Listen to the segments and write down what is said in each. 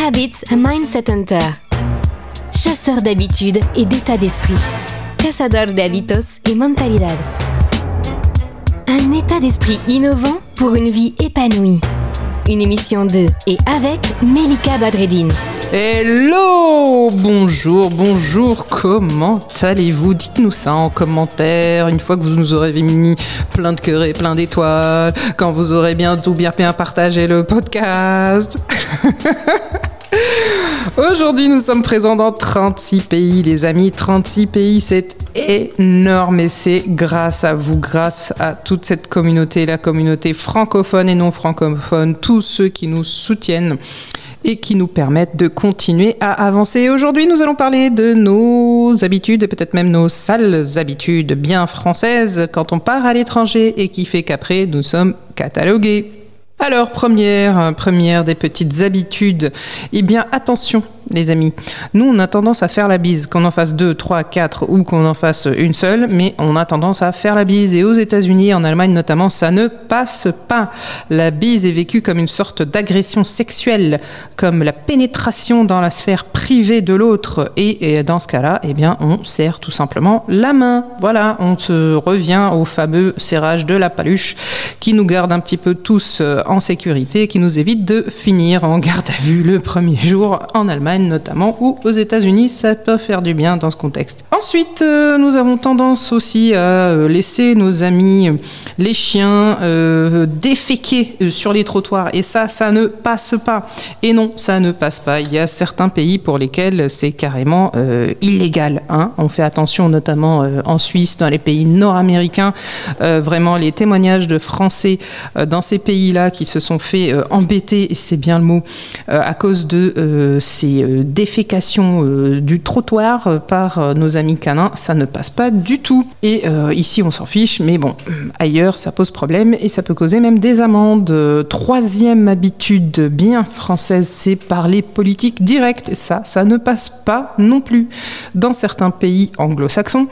Habits a Mindset Hunter. Chasseur d'habitudes et d'état d'esprit. Cazador de hábitos y mentalidad. Un état d'esprit innovant pour une vie épanouie. Une émission de et avec Melika Badreddine. Hello Bonjour, bonjour, comment allez-vous? Dites-nous ça en commentaire une fois que vous nous aurez mis plein de cœurs et plein d'étoiles, quand vous aurez bientôt bien bien partagé le podcast. Aujourd'hui, nous sommes présents dans 36 pays, les amis. 36 pays, c'est énorme et c'est grâce à vous, grâce à toute cette communauté, la communauté francophone et non francophone, tous ceux qui nous soutiennent et qui nous permettent de continuer à avancer. Aujourd'hui, nous allons parler de nos habitudes et peut-être même nos sales habitudes bien françaises quand on part à l'étranger et qui fait qu'après, nous sommes catalogués. Alors, première, première des petites habitudes, eh bien, attention, les amis. Nous, on a tendance à faire la bise, qu'on en fasse deux, trois, quatre ou qu'on en fasse une seule, mais on a tendance à faire la bise. Et aux États-Unis, en Allemagne notamment, ça ne passe pas. La bise est vécue comme une sorte d'agression sexuelle, comme la pénétration dans la sphère privée de l'autre. Et, dans ce cas-là, eh bien, on serre tout simplement la main. Voilà, on se revient au fameux serrage de la paluche qui nous garde un petit peu tous euh, en sécurité, qui nous évite de finir en garde à vue le premier jour en Allemagne notamment, ou aux États-Unis, ça peut faire du bien dans ce contexte. Ensuite, euh, nous avons tendance aussi à euh, laisser nos amis, les chiens, euh, déféquer sur les trottoirs, et ça, ça ne passe pas. Et non, ça ne passe pas. Il y a certains pays pour lesquels c'est carrément illégal. Hein. On fait attention, notamment en Suisse, dans les pays nord-américains, vraiment les témoignages de Français dans ces pays-là qui se sont fait embêter, et c'est bien le mot, à cause de ces défécation euh, du trottoir euh, par euh, nos amis canins, ça ne passe pas du tout. Et ici, on s'en fiche, mais bon, ailleurs, ça pose problème et ça peut causer même des amendes. Troisième habitude bien française, c'est parler politique directe. Ça, ça ne passe pas non plus. Dans certains pays anglo-saxons,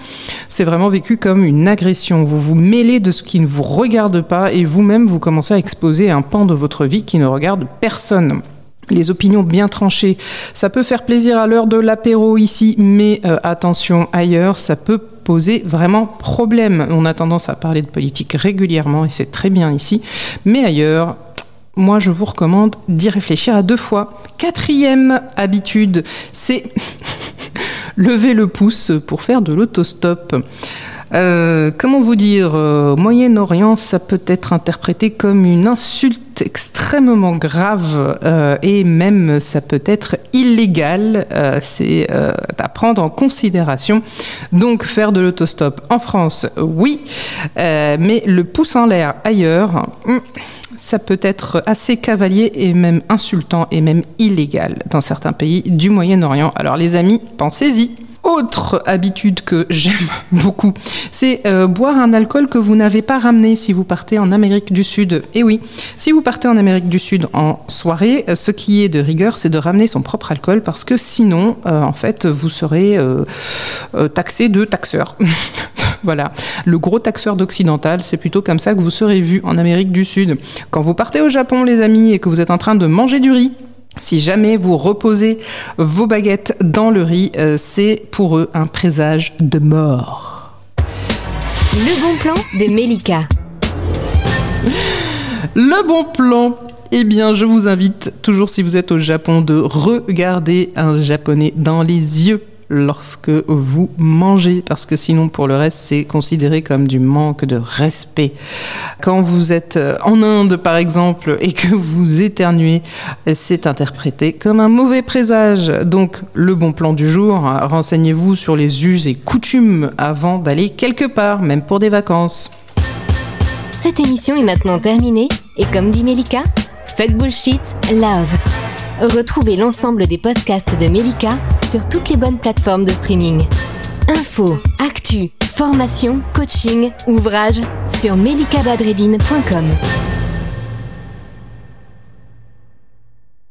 c'est vraiment vécu comme une agression. Vous vous mêlez de ce qui ne vous regarde pas et vous-même, vous commencez à exposer un pan de votre vie qui ne regarde personne les opinions bien tranchées. Ça peut faire plaisir à l'heure de l'apéro ici, mais euh, attention ailleurs, ça peut poser vraiment problème. On a tendance à parler de politique régulièrement et c'est très bien ici, mais ailleurs, moi je vous recommande d'y réfléchir à deux fois. Quatrième habitude, c'est lever le pouce pour faire de l'autostop. Euh, comment vous dire euh, Moyen-Orient, ça peut être interprété comme une insulte extrêmement grave euh, et même ça peut être illégal. c'est à prendre en considération. Donc faire de l'autostop en France, oui, mais le pouce en l'air ailleurs. Hmm, ça peut être assez cavalier et même insultant et même illégal dans certains pays du Moyen-Orient. Alors les amis, pensez-y. Autre habitude que j'aime beaucoup, c'est euh, boire un alcool que vous n'avez pas ramené si vous partez en Amérique du Sud. Et oui, si vous partez en Amérique du Sud en soirée, euh, ce qui est de rigueur, c'est de ramener son propre alcool parce que sinon, euh, en fait, vous serez taxé de taxeur. voilà, le gros taxeur d'occidental, c'est plutôt comme ça que vous serez vu en Amérique du Sud. Quand vous partez au Japon, les amis, et que vous êtes en train de manger du riz, si jamais vous reposez vos baguettes dans le riz, euh, c'est pour eux un présage de mort. Le bon plan de Melika. Le bon plan. Eh bien, je vous invite, toujours si vous êtes au Japon, de regarder un japonais dans les yeux lorsque vous mangez, parce que sinon pour le reste c'est considéré comme du manque de respect. Quand vous êtes en Inde par exemple et que vous éternuez, c'est interprété comme un mauvais présage. Donc le bon plan du jour, renseignez-vous sur les us et coutumes avant d'aller quelque part, même pour des vacances. Cette émission est maintenant terminée et comme dit Melika, fuck bullshit, love. Retrouvez l'ensemble des podcasts de Melika sur toutes les bonnes plateformes de streaming. Info, actu, formation, coaching, ouvrages sur melikabadredine.com.